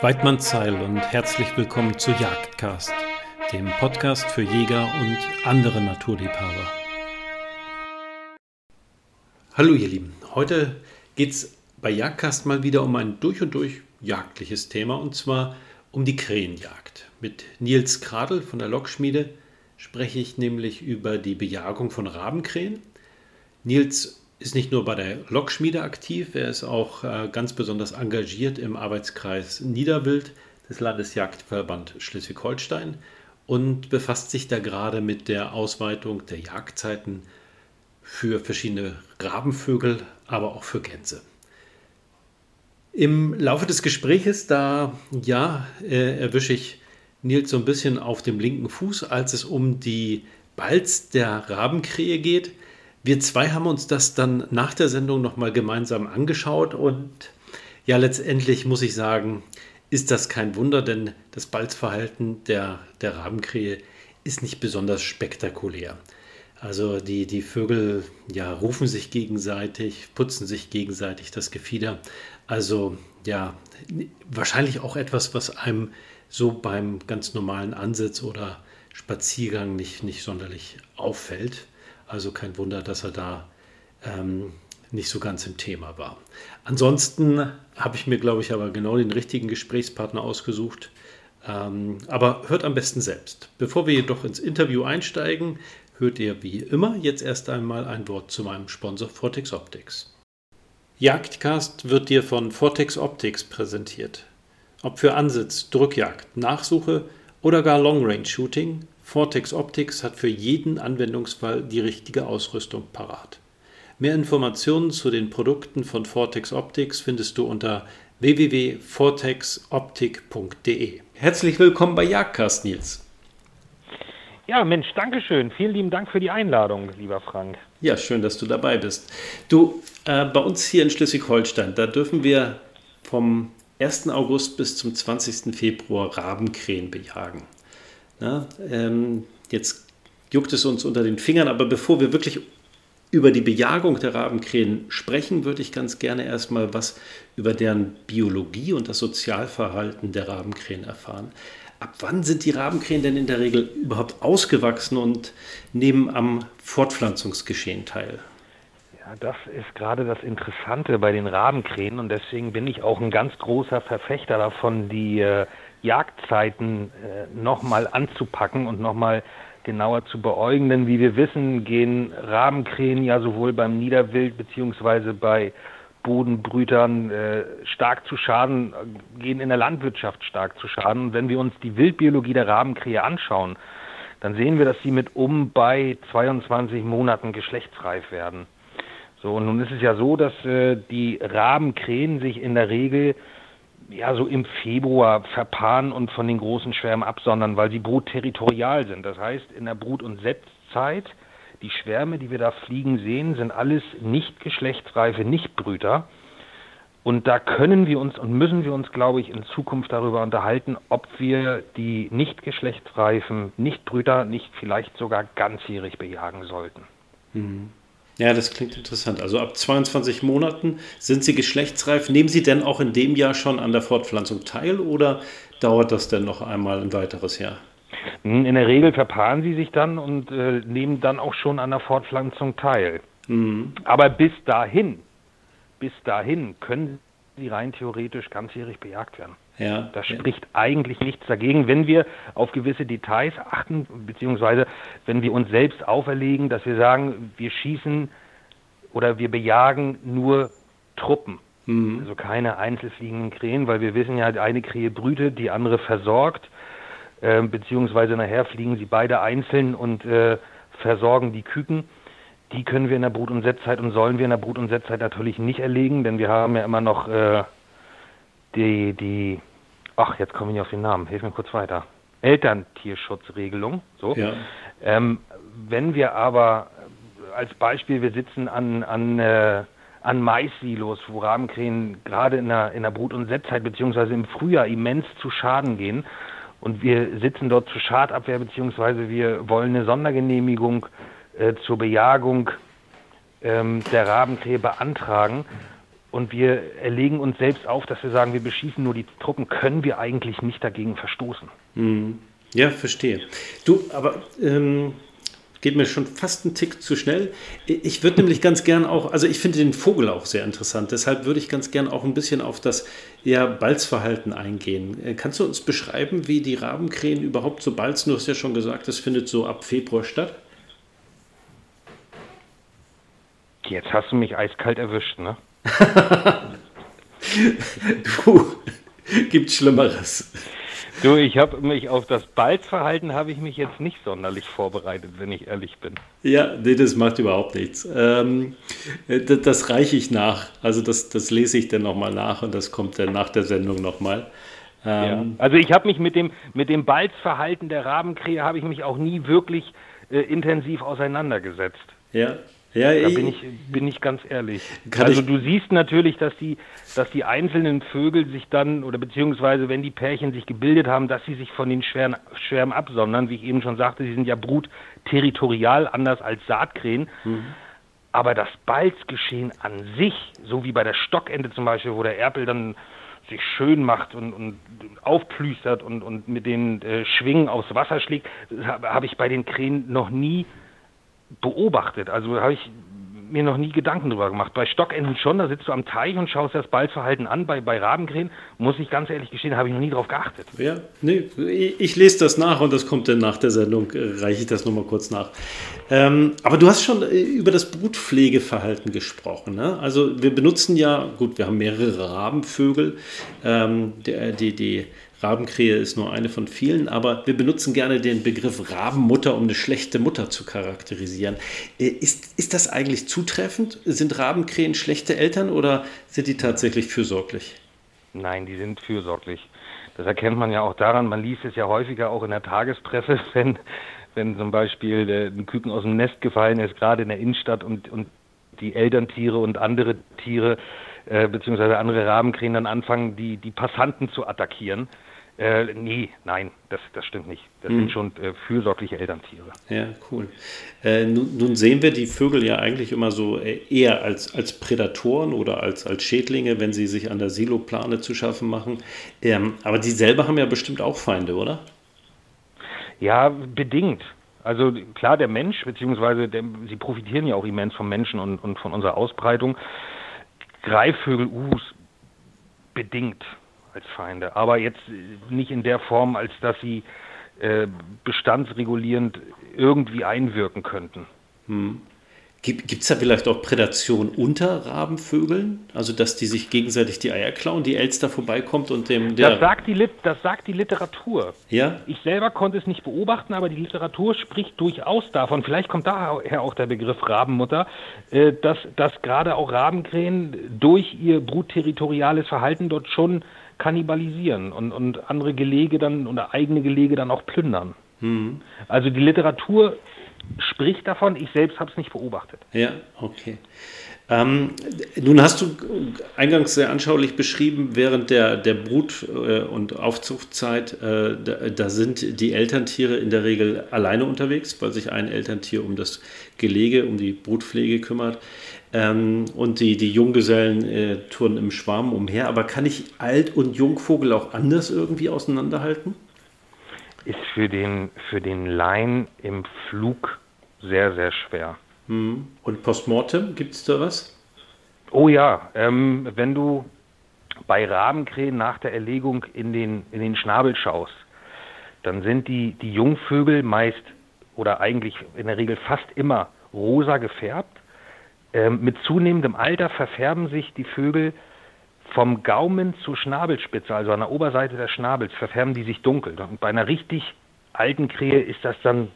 Weidmannsheil und herzlich willkommen zu Jagdcast, dem Podcast für Jäger und andere Naturliebhaber. Hallo ihr Lieben, heute geht es bei Jagdcast mal wieder um ein durch und durch jagdliches Thema und zwar um die Krähenjagd. Mit Nils Kradl von der Lokschmiede spreche ich nämlich über die Bejagung von Rabenkrähen. Nils ist nicht nur bei der Lokschmiede aktiv, er ist auch äh, ganz besonders engagiert im Arbeitskreis Niederwild des Landesjagdverband Schleswig-Holstein und befasst sich da gerade mit der Ausweitung der Jagdzeiten für verschiedene Rabenvögel, aber auch für Gänse. Im Laufe des Gespräches, da ja, äh, erwische ich Nils so ein bisschen auf dem linken Fuß, als es um die Balz der Rabenkrähe geht. Wir zwei haben uns das dann nach der Sendung nochmal gemeinsam angeschaut und ja, letztendlich muss ich sagen, ist das kein Wunder, denn das Balzverhalten der, der Rabenkrähe ist nicht besonders spektakulär. Also die, die Vögel ja, rufen sich gegenseitig, putzen sich gegenseitig das Gefieder. Also ja, wahrscheinlich auch etwas, was einem so beim ganz normalen Ansitz oder Spaziergang nicht, nicht sonderlich auffällt. Also kein Wunder, dass er da ähm, nicht so ganz im Thema war. Ansonsten habe ich mir, glaube ich, aber genau den richtigen Gesprächspartner ausgesucht. Ähm, aber hört am besten selbst. Bevor wir jedoch ins Interview einsteigen, hört ihr wie immer jetzt erst einmal ein Wort zu meinem Sponsor Vortex Optics. Jagdcast wird dir von Vortex Optics präsentiert. Ob für Ansitz, Drückjagd, Nachsuche oder gar Long Range Shooting, Vortex Optics hat für jeden Anwendungsfall die richtige Ausrüstung parat. Mehr Informationen zu den Produkten von Vortex Optics findest du unter www.vortexoptik.de. Herzlich willkommen bei Jagdcast, Nils. Ja, Mensch, danke schön. Vielen lieben Dank für die Einladung, lieber Frank. Ja, schön, dass du dabei bist. Du, äh, bei uns hier in Schleswig-Holstein, da dürfen wir vom 1. August bis zum 20. Februar Rabenkrähen bejagen. Na, ähm, jetzt juckt es uns unter den Fingern, aber bevor wir wirklich über die Bejagung der Rabenkrähen sprechen, würde ich ganz gerne erstmal was über deren Biologie und das Sozialverhalten der Rabenkrähen erfahren. Ab wann sind die Rabenkrähen denn in der Regel überhaupt ausgewachsen und nehmen am Fortpflanzungsgeschehen teil? Ja, das ist gerade das Interessante bei den Rabenkrähen und deswegen bin ich auch ein ganz großer Verfechter davon, die äh, Jagdzeiten äh, nochmal anzupacken und nochmal genauer zu beäugen. Denn wie wir wissen, gehen Rabenkrähen ja sowohl beim Niederwild beziehungsweise bei Bodenbrütern äh, stark zu Schaden, äh, gehen in der Landwirtschaft stark zu Schaden. Und wenn wir uns die Wildbiologie der Rabenkrähe anschauen, dann sehen wir, dass sie mit um bei 22 Monaten geschlechtsreif werden. So, und nun ist es ja so, dass äh, die Rabenkrähen sich in der Regel ja so im Februar verpaaren und von den großen Schwärmen absondern, weil sie brutterritorial sind. Das heißt, in der Brut- und Setzzeit, die Schwärme, die wir da fliegen sehen, sind alles nicht geschlechtsreife Nichtbrüter. Und da können wir uns und müssen wir uns, glaube ich, in Zukunft darüber unterhalten, ob wir die nicht geschlechtsreifen Nichtbrüter nicht vielleicht sogar ganzjährig bejagen sollten. Mhm. Ja, das klingt interessant. Also ab 22 Monaten sind sie geschlechtsreif. Nehmen Sie denn auch in dem Jahr schon an der Fortpflanzung teil oder dauert das denn noch einmal ein weiteres Jahr? Hm, in der Regel verpaaren sie sich dann und äh, nehmen dann auch schon an der Fortpflanzung teil. Mhm. Aber bis dahin, bis dahin können sie rein theoretisch ganzjährig bejagt werden. Ja, da spricht ja. eigentlich nichts dagegen, wenn wir auf gewisse Details achten, beziehungsweise wenn wir uns selbst auferlegen, dass wir sagen, wir schießen oder wir bejagen nur Truppen. Mhm. Also keine einzelfliegenden Krähen, weil wir wissen ja, eine Krähe brütet, die andere versorgt, äh, beziehungsweise nachher fliegen sie beide einzeln und äh, versorgen die Küken. Die können wir in der Brut- und Setzzeit und sollen wir in der Brut- und Setzzeit natürlich nicht erlegen, denn wir haben ja immer noch äh, die, die ach, jetzt komme ich nicht auf den Namen, hilf mir kurz weiter. Elterntierschutzregelung. So. Ja. Ähm, wenn wir aber als Beispiel, wir sitzen an, an, äh, an Maissilos, wo Rabenkrähen gerade in der, in der Brut- und Setzzeit beziehungsweise im Frühjahr immens zu Schaden gehen und wir sitzen dort zur Schadabwehr beziehungsweise wir wollen eine Sondergenehmigung äh, zur Bejagung ähm, der Rabenkrähe beantragen und wir erlegen uns selbst auf, dass wir sagen, wir beschießen nur die Truppen, können wir eigentlich nicht dagegen verstoßen. Mhm. Ja, verstehe. Du, aber ähm, geht mir schon fast ein Tick zu schnell. Ich würde nämlich ganz gern auch, also ich finde den Vogel auch sehr interessant, deshalb würde ich ganz gern auch ein bisschen auf das ja, Balzverhalten eingehen. Äh, kannst du uns beschreiben, wie die Rabenkrähen überhaupt so balzen? Du hast ja schon gesagt, das findet so ab Februar statt. Jetzt hast du mich eiskalt erwischt, ne? du, gibt Schlimmeres. Du, ich habe mich auf das Balzverhalten habe ich mich jetzt nicht sonderlich vorbereitet, wenn ich ehrlich bin. Ja, nee, das macht überhaupt nichts. Ähm, das, das reiche ich nach. Also das, das lese ich dann nochmal nach und das kommt dann nach der Sendung nochmal. Ähm, ja. Also ich habe mich mit dem, mit dem Balzverhalten der Rabenkrähe habe ich mich auch nie wirklich äh, intensiv auseinandergesetzt. Ja, ja, da bin ich, bin ich ganz ehrlich. Also du siehst natürlich, dass die, dass die einzelnen Vögel sich dann, oder beziehungsweise wenn die Pärchen sich gebildet haben, dass sie sich von den Schwärmen, Schwärmen absondern. Wie ich eben schon sagte, sie sind ja brutterritorial, anders als Saatkrähen. Mhm. Aber das Balzgeschehen an sich, so wie bei der Stockente zum Beispiel, wo der Erpel dann sich schön macht und, und aufplüstert und, und mit den äh, Schwingen aufs Wasser schlägt, habe hab ich bei den Krähen noch nie beobachtet. Also habe ich mir noch nie Gedanken drüber gemacht. Bei Stockenten schon, da sitzt du am Teich und schaust das Balzverhalten an. Bei, bei Rabenkrähen, muss ich ganz ehrlich gestehen, habe ich noch nie drauf geachtet. Ja, nee, ich lese das nach und das kommt dann nach der Sendung, äh, reiche ich das nochmal kurz nach. Ähm, aber du hast schon äh, über das Brutpflegeverhalten gesprochen. Ne? Also wir benutzen ja, gut, wir haben mehrere Rabenvögel, ähm, die, die, die Rabenkrähe ist nur eine von vielen, aber wir benutzen gerne den Begriff Rabenmutter, um eine schlechte Mutter zu charakterisieren. Äh, ist, ist das eigentlich zutreffend? Sind Rabenkrähen schlechte Eltern oder sind die tatsächlich fürsorglich? Nein, die sind fürsorglich. Das erkennt man ja auch daran, man liest es ja häufiger auch in der Tagespresse, wenn, wenn zum Beispiel ein Küken aus dem Nest gefallen ist, gerade in der Innenstadt und, und die Elterntiere und andere Tiere äh, beziehungsweise andere Rabenkrähen dann anfangen, die, die Passanten zu attackieren. Äh, nee, nein, das, das stimmt nicht. Das hm. sind schon äh, fürsorgliche Elterntiere. Ja, cool. Äh, nun, nun, sehen wir die Vögel ja eigentlich immer so äh, eher als, als Prädatoren oder als, als Schädlinge, wenn sie sich an der Siloplane zu schaffen machen. Ähm, aber die selber haben ja bestimmt auch Feinde, oder? Ja, bedingt. Also klar, der Mensch, beziehungsweise der, sie profitieren ja auch immens vom Menschen und, und von unserer Ausbreitung. Greifvögel, Us, bedingt als Feinde, aber jetzt nicht in der Form, als dass sie äh, bestandsregulierend irgendwie einwirken könnten. Hm. Gibt es da vielleicht auch Prädation unter Rabenvögeln? Also, dass die sich gegenseitig die Eier klauen, die Elster vorbeikommt und dem. das, sagt die Lit das sagt die Literatur. Ja? Ich selber konnte es nicht beobachten, aber die Literatur spricht durchaus davon, vielleicht kommt daher auch der Begriff Rabenmutter, äh, dass, dass gerade auch Rabenkrähen durch ihr brutterritoriales Verhalten dort schon kannibalisieren und, und andere Gelege dann oder eigene Gelege dann auch plündern. Mhm. Also die Literatur spricht davon, ich selbst habe es nicht beobachtet. Ja, okay. Ähm, nun hast du eingangs sehr anschaulich beschrieben, während der, der Brut- äh, und Aufzuchtzeit, äh, da, da, sind die Elterntiere in der Regel alleine unterwegs, weil sich ein Elterntier um das Gelege, um die Brutpflege kümmert. Ähm, und die, die Junggesellen äh, turnen im Schwarm umher. Aber kann ich Alt- und Jungvogel auch anders irgendwie auseinanderhalten? ist für den, für den Laien im Flug sehr, sehr schwer. Hm. Und Postmortem, gibt es da was? Oh ja, ähm, wenn du bei Rabenkrähen nach der Erlegung in den, in den Schnabel schaust, dann sind die, die Jungvögel meist oder eigentlich in der Regel fast immer rosa gefärbt. Ähm, mit zunehmendem Alter verfärben sich die Vögel vom Gaumen zur Schnabelspitze, also an der Oberseite des Schnabels, verfärben die sich dunkel. Und bei einer richtig alten Krähe ist das dann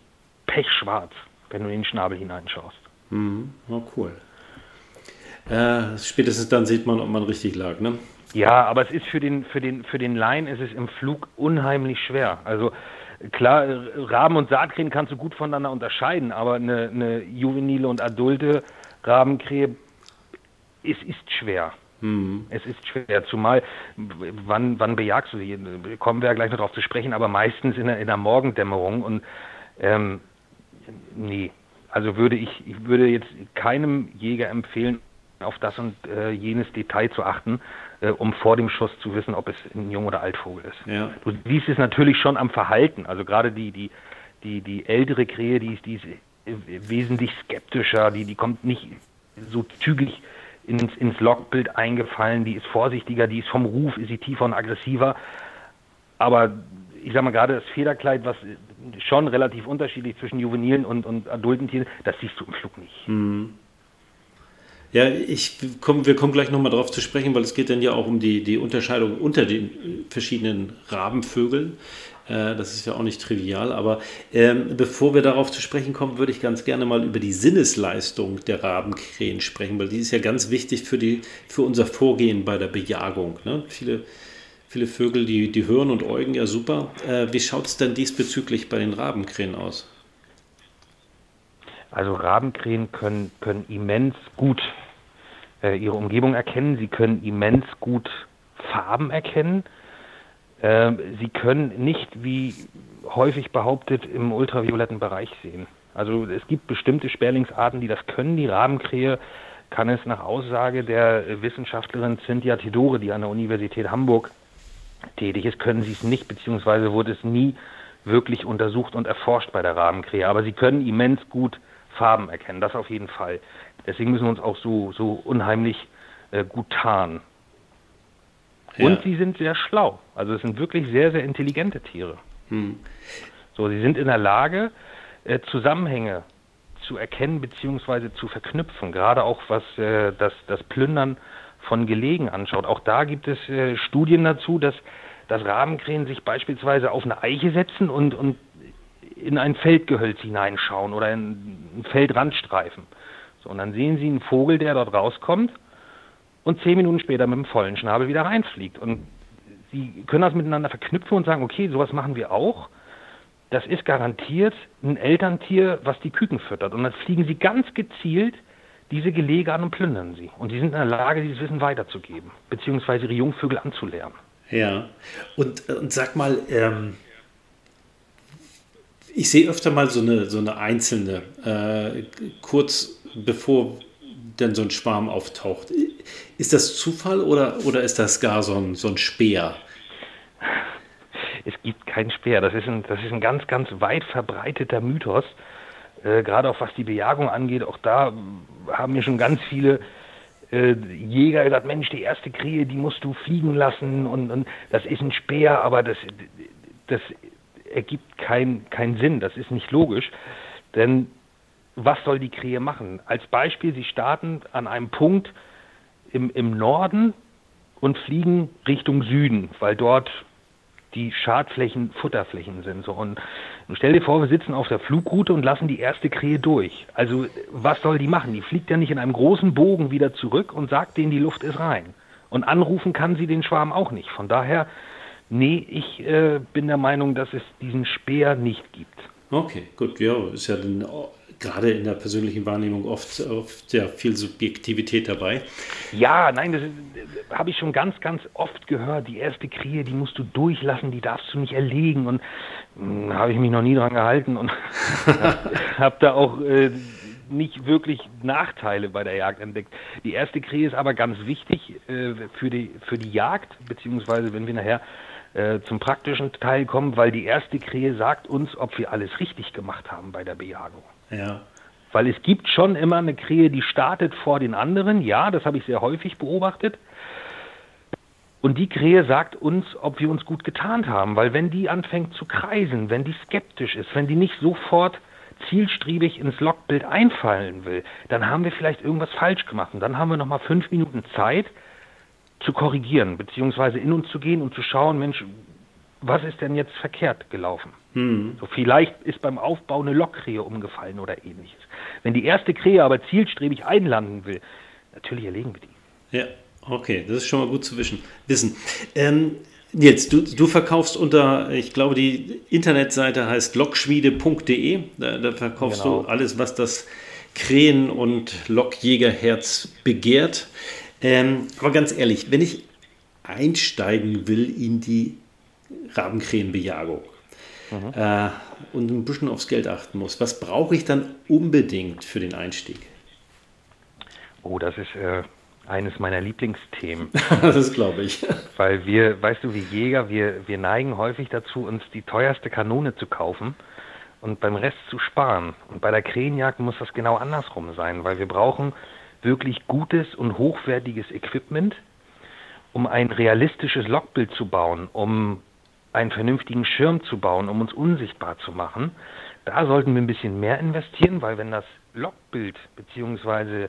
pechschwarz, wenn du in den Schnabel hineinschaust. Mhm. Oh, cool. Äh, spätestens dann sieht man, ob man richtig lag, ne? Ja, aber es ist für den, für den, für den Laien ist es im Flug unheimlich schwer. Also klar, Raben und Saatkrähen kannst du gut voneinander unterscheiden, aber eine, eine juvenile und adulte Rabenkrähe, es ist schwer. Hm. Es ist schwer, zumal, wann, wann bejagst du sie? Kommen wir ja gleich noch darauf zu sprechen, aber meistens in der, in der Morgendämmerung und ähm, nee, also würde ich, ich würde jetzt keinem Jäger empfehlen, auf das und äh, jenes Detail zu achten, äh, um vor dem Schuss zu wissen, ob es ein Jung- oder Altvogel ist. Ja. Du siehst es natürlich schon am Verhalten. Also gerade die, die, die, die ältere Krähe, die ist, die ist wesentlich skeptischer, die, die kommt nicht so zügig ins, ins Logbild eingefallen, die ist vorsichtiger, die ist vom Ruf, ist sie tiefer und aggressiver. Aber ich sag mal gerade das Federkleid, was schon relativ unterschiedlich zwischen juvenilen und, und adulten Tieren, das siehst du im Flug nicht. Mhm. Ja, ich komm, wir kommen gleich nochmal darauf zu sprechen, weil es geht dann ja auch um die, die Unterscheidung unter den verschiedenen Rabenvögeln. Äh, das ist ja auch nicht trivial, aber ähm, bevor wir darauf zu sprechen kommen, würde ich ganz gerne mal über die Sinnesleistung der Rabenkrähen sprechen, weil die ist ja ganz wichtig für, die, für unser Vorgehen bei der Bejagung. Ne? Viele, viele Vögel, die, die hören und äugen ja super. Äh, wie schaut es denn diesbezüglich bei den Rabenkrähen aus? Also Rabenkrähen können, können immens gut äh, ihre Umgebung erkennen, sie können immens gut Farben erkennen. Äh, sie können nicht, wie häufig behauptet, im ultravioletten Bereich sehen. Also es gibt bestimmte Sperlingsarten, die das können. Die Rabenkrähe kann es nach Aussage der Wissenschaftlerin Cynthia Tidore, die an der Universität Hamburg tätig ist, können sie es nicht, beziehungsweise wurde es nie wirklich untersucht und erforscht bei der Rabenkrähe. Aber sie können immens gut Farben erkennen, das auf jeden Fall. Deswegen müssen wir uns auch so, so unheimlich äh, gut tarnen. Ja. Und sie sind sehr schlau. Also es sind wirklich sehr, sehr intelligente Tiere. Hm. So, sie sind in der Lage, äh, Zusammenhänge zu erkennen bzw. zu verknüpfen. Gerade auch was äh, das, das Plündern von Gelegen anschaut. Auch da gibt es äh, Studien dazu, dass, dass Rabenkrähen sich beispielsweise auf eine Eiche setzen und, und in ein Feldgehölz hineinschauen oder in einen Feldrandstreifen. So, und dann sehen Sie einen Vogel, der dort rauskommt und zehn Minuten später mit dem vollen Schnabel wieder reinfliegt. Und Sie können das miteinander verknüpfen und sagen, okay, sowas machen wir auch. Das ist garantiert ein Elterntier, was die Küken füttert. Und dann fliegen Sie ganz gezielt diese Gelege an und plündern sie. Und die sind in der Lage, dieses Wissen weiterzugeben, beziehungsweise ihre Jungvögel anzulernen. Ja, und, und sag mal, ähm, ich sehe öfter mal so eine, so eine einzelne, äh, kurz bevor denn so ein Schwarm auftaucht. Ist das Zufall oder, oder ist das gar so ein, so ein Speer? Es gibt keinen Speer. Das ist ein, das ist ein ganz, ganz weit verbreiteter Mythos. Äh, gerade auch was die Bejagung angeht, auch da haben mir schon ganz viele äh, Jäger gesagt, Mensch, die erste Krähe, die musst du fliegen lassen und, und das ist ein Speer, aber das, das ergibt keinen kein Sinn, das ist nicht logisch. Denn was soll die Krähe machen? Als Beispiel, sie starten an einem Punkt im, im Norden und fliegen Richtung Süden, weil dort die Schadflächen Futterflächen sind. So. Und stell dir vor, wir sitzen auf der Flugroute und lassen die erste Krähe durch. Also was soll die machen? Die fliegt ja nicht in einem großen Bogen wieder zurück und sagt denen, die Luft ist rein. Und anrufen kann sie den Schwarm auch nicht. Von daher, nee, ich äh, bin der Meinung, dass es diesen Speer nicht gibt. Okay, gut, ja, ist ja dann gerade in der persönlichen Wahrnehmung oft, oft sehr viel Subjektivität dabei. Ja, nein, das, das habe ich schon ganz, ganz oft gehört. Die erste Krähe, die musst du durchlassen, die darfst du nicht erlegen. Und hm, habe ich mich noch nie dran gehalten und habe da auch äh, nicht wirklich Nachteile bei der Jagd entdeckt. Die erste Krähe ist aber ganz wichtig äh, für, die, für die Jagd, beziehungsweise wenn wir nachher äh, zum praktischen Teil kommen, weil die erste Krähe sagt uns, ob wir alles richtig gemacht haben bei der Bejagung. Ja. Weil es gibt schon immer eine Krähe, die startet vor den anderen. Ja, das habe ich sehr häufig beobachtet. Und die Krähe sagt uns, ob wir uns gut getarnt haben. Weil wenn die anfängt zu kreisen, wenn die skeptisch ist, wenn die nicht sofort zielstrebig ins Logbild einfallen will, dann haben wir vielleicht irgendwas falsch gemacht. Und dann haben wir nochmal fünf Minuten Zeit zu korrigieren, beziehungsweise in uns zu gehen und zu schauen, Mensch, was ist denn jetzt verkehrt gelaufen? Hm. So vielleicht ist beim Aufbau eine Lockkrähe umgefallen oder ähnliches. Wenn die erste Krähe aber zielstrebig einlanden will, natürlich erlegen wir die. Ja, okay, das ist schon mal gut zu wissen. wissen. Ähm, Jetzt, du, du verkaufst unter, ich glaube, die Internetseite heißt lockschmiede.de. Da, da, verkaufst genau. du alles, was das Krähen- und Lockjägerherz begehrt. Ähm, aber ganz ehrlich, wenn ich einsteigen will in die Rabenkrähenbejagung mhm. äh, und ein bisschen aufs Geld achten muss, was brauche ich dann unbedingt für den Einstieg? Oh, das ist äh, eines meiner Lieblingsthemen. das glaube ich. Weil wir, weißt du, wie Jäger, wir, wir neigen häufig dazu, uns die teuerste Kanone zu kaufen und beim Rest zu sparen. Und bei der Krähenjagd muss das genau andersrum sein, weil wir brauchen wirklich gutes und hochwertiges Equipment, um ein realistisches Lockbild zu bauen, um einen vernünftigen Schirm zu bauen, um uns unsichtbar zu machen. Da sollten wir ein bisschen mehr investieren, weil wenn das Lockbild bzw.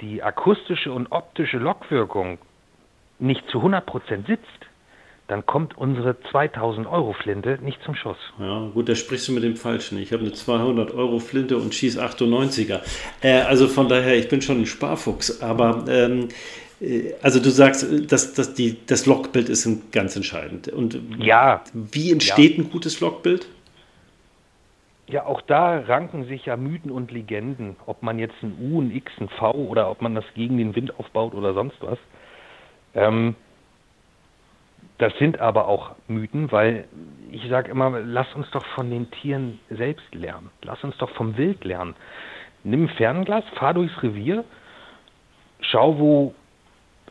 die akustische und optische Lockwirkung nicht zu 100% sitzt, dann kommt unsere 2000 Euro Flinte nicht zum Schuss. Ja, gut, da sprichst du mit dem Falschen. Ich habe eine 200 Euro Flinte und schieße 98er. Äh, also von daher, ich bin schon ein Sparfuchs. Aber ähm, äh, also du sagst, dass, dass die, das Logbild ist ganz entscheidend. Und ja. wie entsteht ja. ein gutes Logbild? Ja, auch da ranken sich ja Mythen und Legenden, ob man jetzt ein U, ein X, ein V oder ob man das gegen den Wind aufbaut oder sonst was. Ähm, das sind aber auch Mythen, weil ich sage immer, lass uns doch von den Tieren selbst lernen. Lass uns doch vom Wild lernen. Nimm ein Fernglas, fahr durchs Revier, schau, wo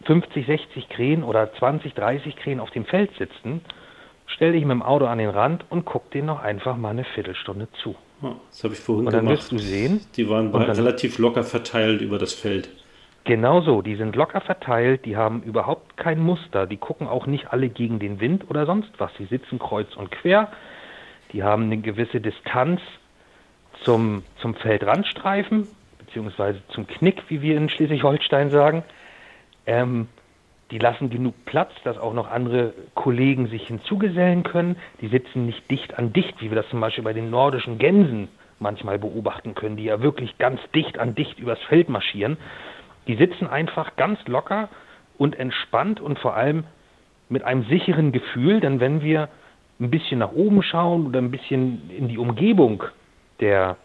50, 60 Krähen oder 20, 30 Krähen auf dem Feld sitzen, stell dich mit dem Auto an den Rand und guck denen noch einfach mal eine Viertelstunde zu. das habe ich vorhin und dann gemacht. wirst du sehen. Die waren relativ locker verteilt über das Feld. Genau so, die sind locker verteilt, die haben überhaupt kein Muster, die gucken auch nicht alle gegen den Wind oder sonst was. Die sitzen kreuz und quer, die haben eine gewisse Distanz zum, zum Feldrandstreifen, beziehungsweise zum Knick, wie wir in Schleswig-Holstein sagen. Ähm, die lassen genug Platz, dass auch noch andere Kollegen sich hinzugesellen können. Die sitzen nicht dicht an dicht, wie wir das zum Beispiel bei den nordischen Gänsen manchmal beobachten können, die ja wirklich ganz dicht an dicht übers Feld marschieren. Die sitzen einfach ganz locker und entspannt und vor allem mit einem sicheren Gefühl, denn wenn wir ein bisschen nach oben schauen oder ein bisschen in die Umgebung der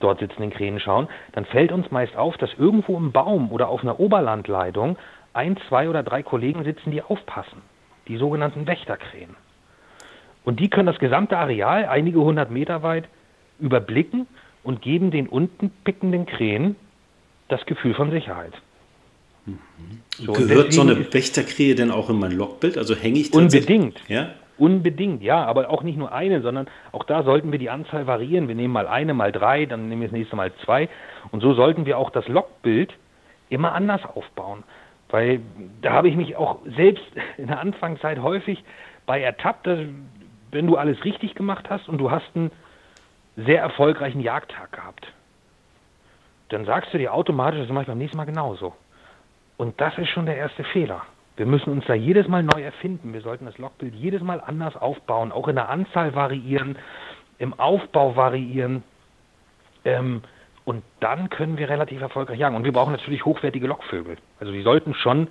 dort sitzenden Krähen schauen, dann fällt uns meist auf, dass irgendwo im Baum oder auf einer Oberlandleitung ein, zwei oder drei Kollegen sitzen, die aufpassen. Die sogenannten Wächterkrähen. Und die können das gesamte Areal, einige hundert Meter weit, überblicken und geben den unten pickenden Krähen das Gefühl von Sicherheit. Mhm. So, Gehört so eine Wächterkrähe denn auch in mein Logbild? Also hänge ich Unbedingt. Ja? Unbedingt, ja, aber auch nicht nur eine, sondern auch da sollten wir die Anzahl variieren. Wir nehmen mal eine, mal drei, dann nehmen wir das nächste Mal zwei. Und so sollten wir auch das Logbild immer anders aufbauen. Weil da habe ich mich auch selbst in der Anfangszeit häufig bei ertappt, dass, wenn du alles richtig gemacht hast und du hast einen sehr erfolgreichen Jagdtag gehabt, dann sagst du dir automatisch, das mache ich beim nächsten Mal genauso. Und das ist schon der erste Fehler. Wir müssen uns da jedes Mal neu erfinden. Wir sollten das Logbild jedes Mal anders aufbauen, auch in der Anzahl variieren, im Aufbau variieren. Ähm, und dann können wir relativ erfolgreich jagen. Und wir brauchen natürlich hochwertige Lockvögel. Also die sollten schon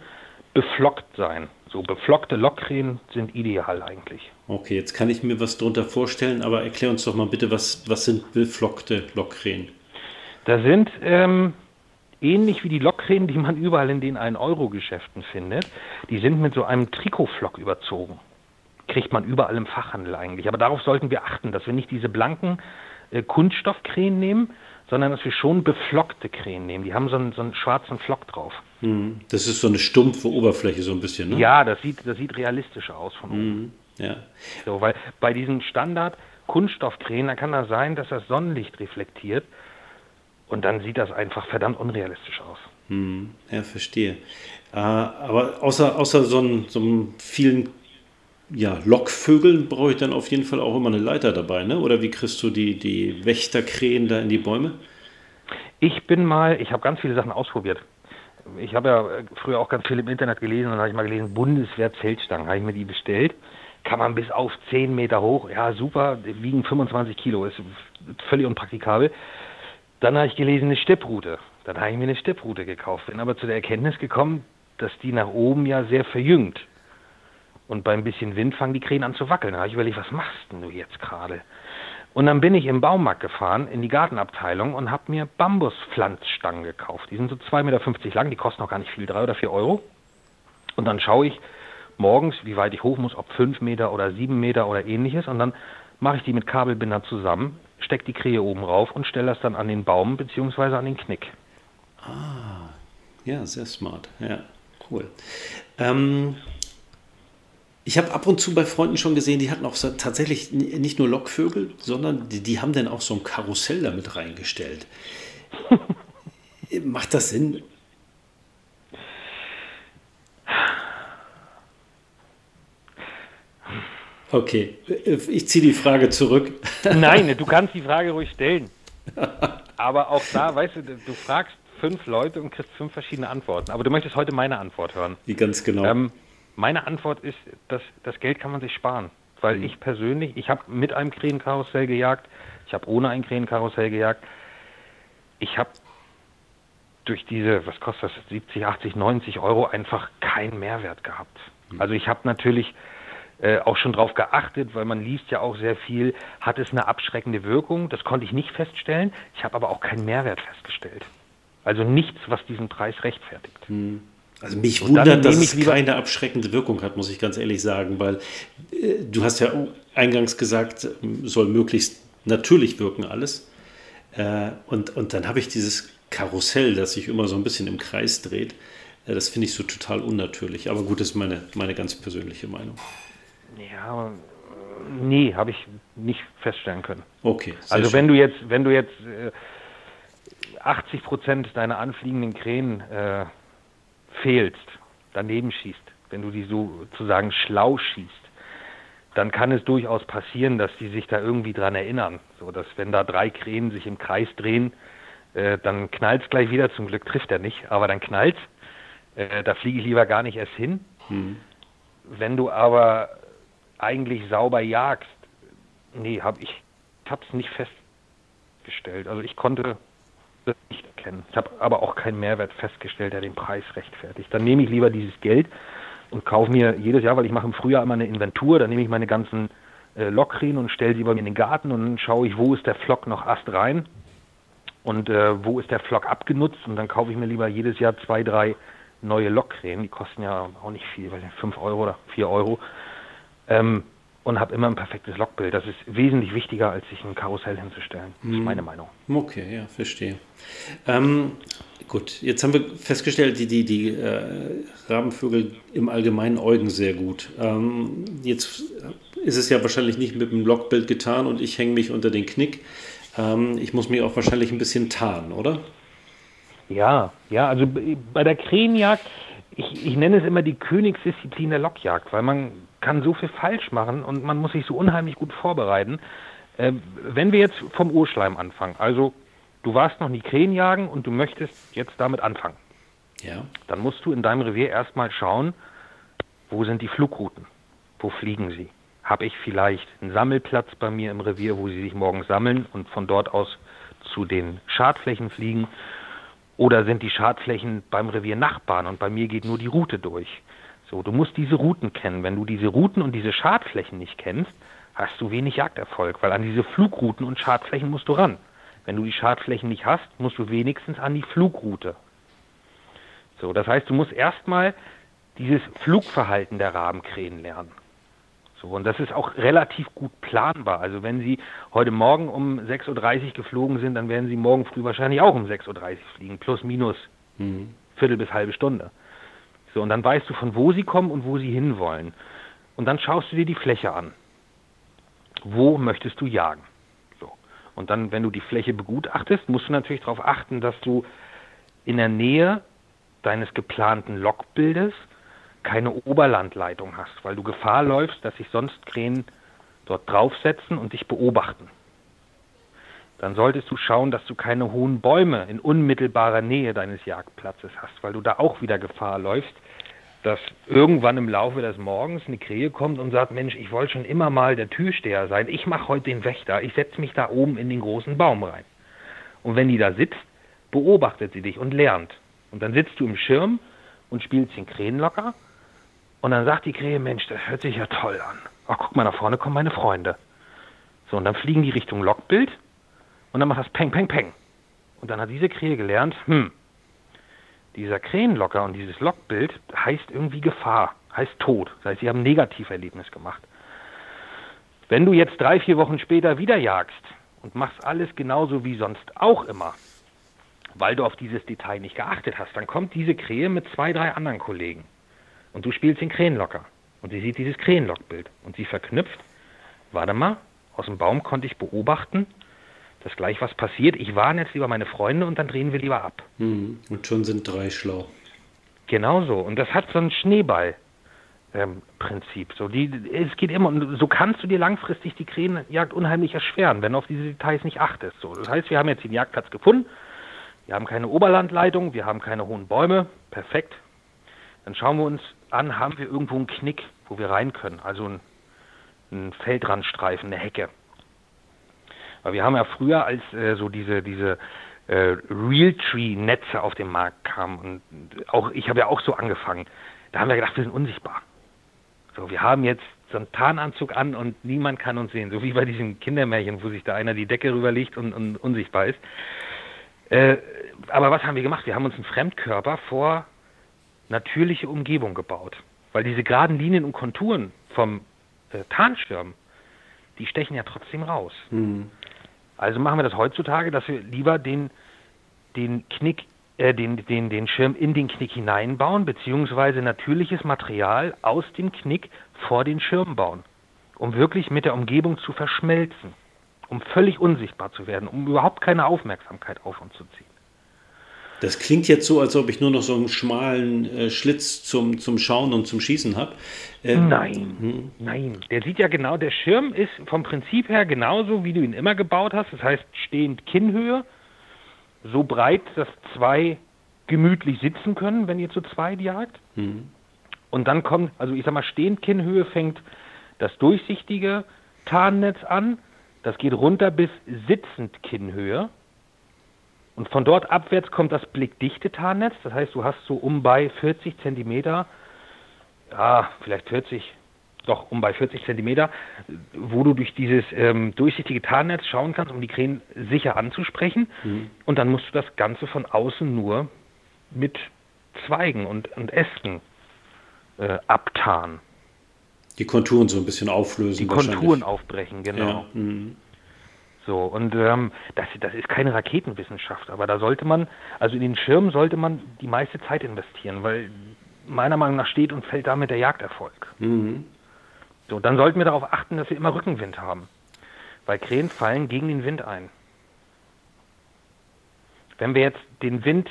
beflockt sein. So beflockte Lockkrähen sind ideal eigentlich. Okay, jetzt kann ich mir was darunter vorstellen, aber erklär uns doch mal bitte, was, was sind beflockte Lockkrähen? Da sind ähm, ähnlich wie die Lockkrähen, die man überall in den 1-Euro-Geschäften findet, die sind mit so einem Trikotflock überzogen. Kriegt man überall im Fachhandel eigentlich. Aber darauf sollten wir achten, dass wir nicht diese blanken äh, Kunststoffkrähen nehmen, sondern dass wir schon beflockte Krähen nehmen. Die haben so einen, so einen schwarzen Flock drauf. Mhm. Das ist so eine stumpfe Oberfläche so ein bisschen, ne? Ja, das sieht, das sieht realistischer aus von oben. Mhm. Ja. So, weil bei diesen Standard Kunststoffkrähen, da kann das sein, dass das Sonnenlicht reflektiert und dann sieht das einfach verdammt unrealistisch aus. Hm, ja, verstehe. Äh, aber außer, außer so, ein, so einem vielen ja, Lockvögeln brauche ich dann auf jeden Fall auch immer eine Leiter dabei, ne? Oder wie kriegst du die, die Wächterkrähen da in die Bäume? Ich bin mal, ich habe ganz viele Sachen ausprobiert. Ich habe ja früher auch ganz viel im Internet gelesen und dann habe ich mal gelesen, Bundeswehr Zeltstangen, habe ich mir die bestellt. Kann man bis auf 10 Meter hoch, ja super, wiegen 25 Kilo, ist völlig unpraktikabel. Dann habe ich gelesen, eine Stepprute. Dann habe ich mir eine Stepprute gekauft. Bin aber zu der Erkenntnis gekommen, dass die nach oben ja sehr verjüngt. Und bei ein bisschen Wind fangen die Krähen an zu wackeln. Da habe ich überlegt, was machst denn du jetzt gerade? Und dann bin ich im Baumarkt gefahren, in die Gartenabteilung und habe mir Bambuspflanzstangen gekauft. Die sind so 2,50 Meter lang, die kosten auch gar nicht viel, drei oder vier Euro. Und dann schaue ich morgens, wie weit ich hoch muss, ob fünf Meter oder sieben Meter oder ähnliches. Und dann mache ich die mit Kabelbinder zusammen, stecke die Krähe oben rauf und stelle das dann an den Baum bzw. an den Knick. Ah, Ja, sehr smart. Ja, cool. Ähm, ich habe ab und zu bei Freunden schon gesehen, die hatten auch so, tatsächlich nicht nur Lockvögel, sondern die, die haben dann auch so ein Karussell damit reingestellt. Macht das Sinn? Okay, ich ziehe die Frage zurück. Nein, du kannst die Frage ruhig stellen. Aber auch da, weißt du, du fragst fünf Leute und kriegst fünf verschiedene Antworten. Aber du möchtest heute meine Antwort hören. Wie ganz genau? Ähm, meine Antwort ist, dass das Geld kann man sich sparen. Weil mhm. ich persönlich, ich habe mit einem Krähenkarussell gejagt, ich habe ohne ein Krähenkarussell gejagt. Ich habe durch diese, was kostet das, 70, 80, 90 Euro einfach keinen Mehrwert gehabt. Mhm. Also ich habe natürlich äh, auch schon darauf geachtet, weil man liest ja auch sehr viel, hat es eine abschreckende Wirkung? Das konnte ich nicht feststellen. Ich habe aber auch keinen Mehrwert festgestellt. Also nichts, was diesen Preis rechtfertigt. Hm. Also mich Und wundert, dass es keine abschreckende Wirkung hat, muss ich ganz ehrlich sagen, weil äh, du hast ja eingangs gesagt, soll möglichst natürlich wirken alles. Äh, und, und dann habe ich dieses Karussell, das sich immer so ein bisschen im Kreis dreht. Äh, das finde ich so total unnatürlich. Aber gut, das ist meine, meine ganz persönliche Meinung. Ja, nee, habe ich nicht feststellen können. Okay. Also wenn du jetzt, wenn du jetzt äh, 80 Prozent deiner anfliegenden Krähen äh, fehlst, daneben schießt, wenn du die sozusagen schlau schießt, dann kann es durchaus passieren, dass die sich da irgendwie dran erinnern. So dass wenn da drei Krähen sich im Kreis drehen, äh, dann knallt es gleich wieder. Zum Glück trifft er nicht, aber dann knallt äh, Da fliege ich lieber gar nicht erst hin. Hm. Wenn du aber eigentlich sauber jagst, nee, habe ich habe es nicht festgestellt. Also ich konnte das nicht erkennen. Ich habe aber auch keinen Mehrwert festgestellt, der den Preis rechtfertigt. Dann nehme ich lieber dieses Geld und kaufe mir jedes Jahr, weil ich mache im Frühjahr immer eine Inventur, dann nehme ich meine ganzen äh, Lokrin und stelle sie bei mir in den Garten und dann schaue ich, wo ist der Flock noch Ast rein und äh, wo ist der Flock abgenutzt und dann kaufe ich mir lieber jedes Jahr zwei, drei neue Lokkrähen, die kosten ja auch nicht viel, weil 5 Euro oder 4 Euro ähm, und habe immer ein perfektes Logbild. Das ist wesentlich wichtiger, als sich ein Karussell hinzustellen. Das ist hm. meine Meinung. Okay, ja, verstehe. Ähm, gut, jetzt haben wir festgestellt, die, die, die äh, Rabenvögel im Allgemeinen äugen sehr gut. Ähm, jetzt ist es ja wahrscheinlich nicht mit dem Logbild getan und ich hänge mich unter den Knick. Ähm, ich muss mich auch wahrscheinlich ein bisschen tarnen, oder? Ja, ja, also bei der Krähenjagd, ich, ich nenne es immer die Königsdisziplin der Lockjagd, weil man kann so viel falsch machen und man muss sich so unheimlich gut vorbereiten. Äh, wenn wir jetzt vom Urschleim anfangen, also du warst noch nie Krähen jagen und du möchtest jetzt damit anfangen, ja. dann musst du in deinem Revier erstmal schauen, wo sind die Flugrouten, wo fliegen sie. Habe ich vielleicht einen Sammelplatz bei mir im Revier, wo sie sich morgens sammeln und von dort aus zu den Schadflächen fliegen? Oder sind die Schadflächen beim Revier Nachbarn und bei mir geht nur die Route durch? So, du musst diese Routen kennen. Wenn du diese Routen und diese Schadflächen nicht kennst, hast du wenig Jagderfolg, weil an diese Flugrouten und Schadflächen musst du ran. Wenn du die Schadflächen nicht hast, musst du wenigstens an die Flugroute. So, das heißt, du musst erstmal dieses Flugverhalten der Rabenkrähen lernen. So, und das ist auch relativ gut planbar. Also wenn Sie heute Morgen um 6.30 Uhr geflogen sind, dann werden Sie morgen früh wahrscheinlich auch um 6.30 Uhr fliegen, plus minus mhm. Viertel bis halbe Stunde. So, und dann weißt du, von wo sie kommen und wo sie hinwollen. Und dann schaust du dir die Fläche an. Wo möchtest du jagen? So. Und dann, wenn du die Fläche begutachtest, musst du natürlich darauf achten, dass du in der Nähe deines geplanten Lokbildes keine Oberlandleitung hast, weil du Gefahr läufst, dass sich sonst Krähen dort draufsetzen und dich beobachten. Dann solltest du schauen, dass du keine hohen Bäume in unmittelbarer Nähe deines Jagdplatzes hast, weil du da auch wieder Gefahr läufst, dass irgendwann im Laufe des Morgens eine Krähe kommt und sagt, Mensch, ich wollte schon immer mal der Türsteher sein, ich mache heute den Wächter, ich setze mich da oben in den großen Baum rein. Und wenn die da sitzt, beobachtet sie dich und lernt. Und dann sitzt du im Schirm und spielst den Krähenlocker und dann sagt die Krähe, Mensch, das hört sich ja toll an. Ach, guck mal, da vorne kommen meine Freunde. So, und dann fliegen die Richtung Lockbild und dann macht das Peng, Peng, Peng. Und dann hat diese Krähe gelernt, hm, dieser Krähenlocker und dieses Lockbild heißt irgendwie Gefahr, heißt Tod. Das heißt, sie haben ein Negativerlebnis gemacht. Wenn du jetzt drei, vier Wochen später wieder jagst und machst alles genauso wie sonst auch immer, weil du auf dieses Detail nicht geachtet hast. Dann kommt diese Krähe mit zwei, drei anderen Kollegen und du spielst den Krähenlocker und sie sieht dieses Krähenlockbild und sie verknüpft, warte mal, aus dem Baum konnte ich beobachten, dass gleich was passiert. Ich warne jetzt lieber meine Freunde und dann drehen wir lieber ab. Mhm. Und schon sind drei schlau. Genau so. Und das hat so ein Schneeball. Ähm, Prinzip. So, die, es geht immer, und so kannst du dir langfristig die Krähenjagd unheimlich erschweren, wenn du auf diese Details nicht achtest. So, das heißt, wir haben jetzt den Jagdplatz gefunden, wir haben keine Oberlandleitung, wir haben keine hohen Bäume, perfekt. Dann schauen wir uns an, haben wir irgendwo einen Knick, wo wir rein können, also ein, ein Feldrandstreifen, eine Hecke. Weil wir haben ja früher, als äh, so diese, diese äh, Realtree-Netze auf den Markt kamen, und auch ich habe ja auch so angefangen, da haben wir gedacht, wir sind unsichtbar. So, wir haben jetzt so einen Tarnanzug an und niemand kann uns sehen, so wie bei diesem Kindermärchen, wo sich da einer die Decke rüberlegt und, und unsichtbar ist. Äh, aber was haben wir gemacht? Wir haben uns einen Fremdkörper vor natürliche Umgebung gebaut. Weil diese geraden Linien und Konturen vom äh, Tarnschirm, die stechen ja trotzdem raus. Mhm. Also machen wir das heutzutage, dass wir lieber den, den Knick, äh, den, den, den Schirm in den Knick hineinbauen, beziehungsweise natürliches Material aus dem Knick vor den Schirm bauen, um wirklich mit der Umgebung zu verschmelzen, um völlig unsichtbar zu werden, um überhaupt keine Aufmerksamkeit auf uns zu ziehen. Das klingt jetzt so, als ob ich nur noch so einen schmalen äh, Schlitz zum, zum Schauen und zum Schießen habe. Ähm, nein, hm. nein. Der sieht ja genau, der Schirm ist vom Prinzip her genauso, wie du ihn immer gebaut hast. Das heißt, stehend Kinnhöhe, so breit, dass zwei gemütlich sitzen können, wenn ihr zu zweit jagt. Hm. Und dann kommt, also ich sag mal, stehend Kinnhöhe fängt das durchsichtige Tarnnetz an. Das geht runter bis sitzend Kinnhöhe. Und von dort abwärts kommt das blickdichte Tarnnetz. Das heißt, du hast so um bei 40 Zentimeter, ja, vielleicht 40, doch um bei 40 Zentimeter, wo du durch dieses ähm, durchsichtige Tarnnetz schauen kannst, um die Krähen sicher anzusprechen. Mhm. Und dann musst du das Ganze von außen nur mit Zweigen und, und Ästen äh, abtarnen. Die Konturen so ein bisschen auflösen. Die Konturen aufbrechen, genau. Ja. So, und ähm, das, das ist keine Raketenwissenschaft, aber da sollte man, also in den Schirm sollte man die meiste Zeit investieren, weil meiner Meinung nach steht und fällt damit der Jagderfolg. Mhm. So, dann sollten wir darauf achten, dass wir immer Rückenwind haben, weil Krähen fallen gegen den Wind ein. Wenn wir jetzt den Wind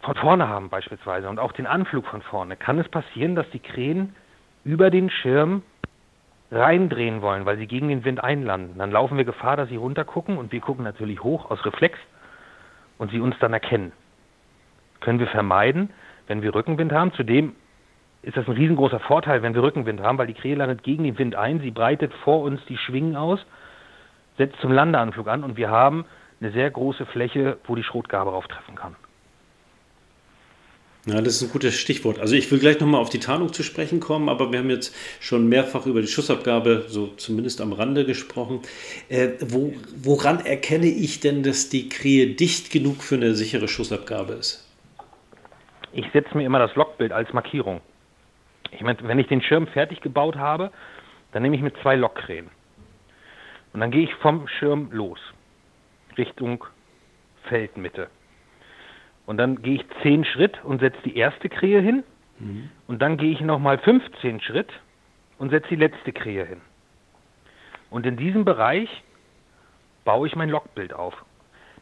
von vorne haben beispielsweise und auch den Anflug von vorne, kann es passieren, dass die Krähen über den Schirm reindrehen wollen, weil sie gegen den Wind einlanden, dann laufen wir Gefahr, dass sie runtergucken und wir gucken natürlich hoch aus Reflex und sie uns dann erkennen. Können wir vermeiden, wenn wir Rückenwind haben. Zudem ist das ein riesengroßer Vorteil, wenn wir Rückenwind haben, weil die Krähe landet gegen den Wind ein, sie breitet vor uns die Schwingen aus, setzt zum Landeanflug an und wir haben eine sehr große Fläche, wo die Schrotgabe auftreffen kann. Ja, das ist ein gutes Stichwort. Also ich will gleich nochmal auf die Tarnung zu sprechen kommen, aber wir haben jetzt schon mehrfach über die Schussabgabe, so zumindest am Rande gesprochen. Äh, wo, woran erkenne ich denn, dass die Krähe dicht genug für eine sichere Schussabgabe ist? Ich setze mir immer das Lockbild als Markierung. Ich meine, wenn ich den Schirm fertig gebaut habe, dann nehme ich mit zwei Lockkrähen. Und dann gehe ich vom Schirm los, Richtung Feldmitte. Und dann gehe ich 10 Schritt und setze die erste Krähe hin. Mhm. Und dann gehe ich nochmal 15 Schritt und setze die letzte Krähe hin. Und in diesem Bereich baue ich mein Lockbild auf.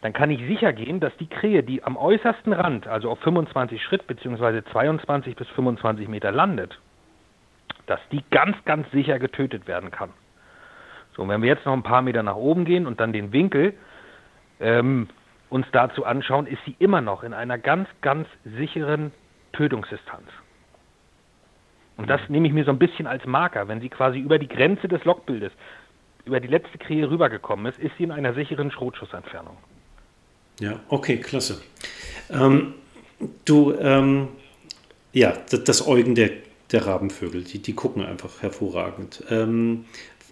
Dann kann ich sicher gehen, dass die Krähe, die am äußersten Rand, also auf 25 Schritt bzw. 22 bis 25 Meter landet, dass die ganz, ganz sicher getötet werden kann. So, wenn wir jetzt noch ein paar Meter nach oben gehen und dann den Winkel ähm, uns dazu anschauen, ist sie immer noch in einer ganz, ganz sicheren Tötungsdistanz. Und das nehme ich mir so ein bisschen als Marker. Wenn sie quasi über die Grenze des Lockbildes, über die letzte Krähe rübergekommen ist, ist sie in einer sicheren Schrotschussentfernung. Ja, okay, klasse. Ähm, du, ähm, ja, das, das Eugen der, der Rabenvögel, die, die gucken einfach hervorragend. Ähm,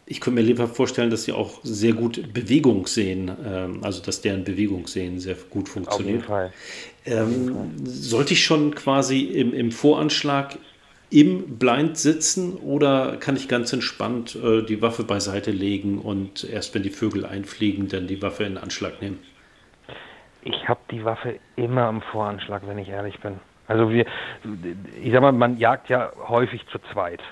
ich könnte mir lieber vorstellen, dass sie auch sehr gut Bewegung sehen, ähm, also dass deren Bewegungssehen sehr gut funktioniert. Auf jeden Fall. Ähm, sollte ich schon quasi im, im, Voranschlag im Blind sitzen oder kann ich ganz entspannt äh, die Waffe beiseite legen und erst wenn die Vögel einfliegen, dann die Waffe in Anschlag nehmen? Ich habe die Waffe immer im Voranschlag, wenn ich ehrlich bin. Also wir, ich sag mal, man jagt ja häufig zu zweit.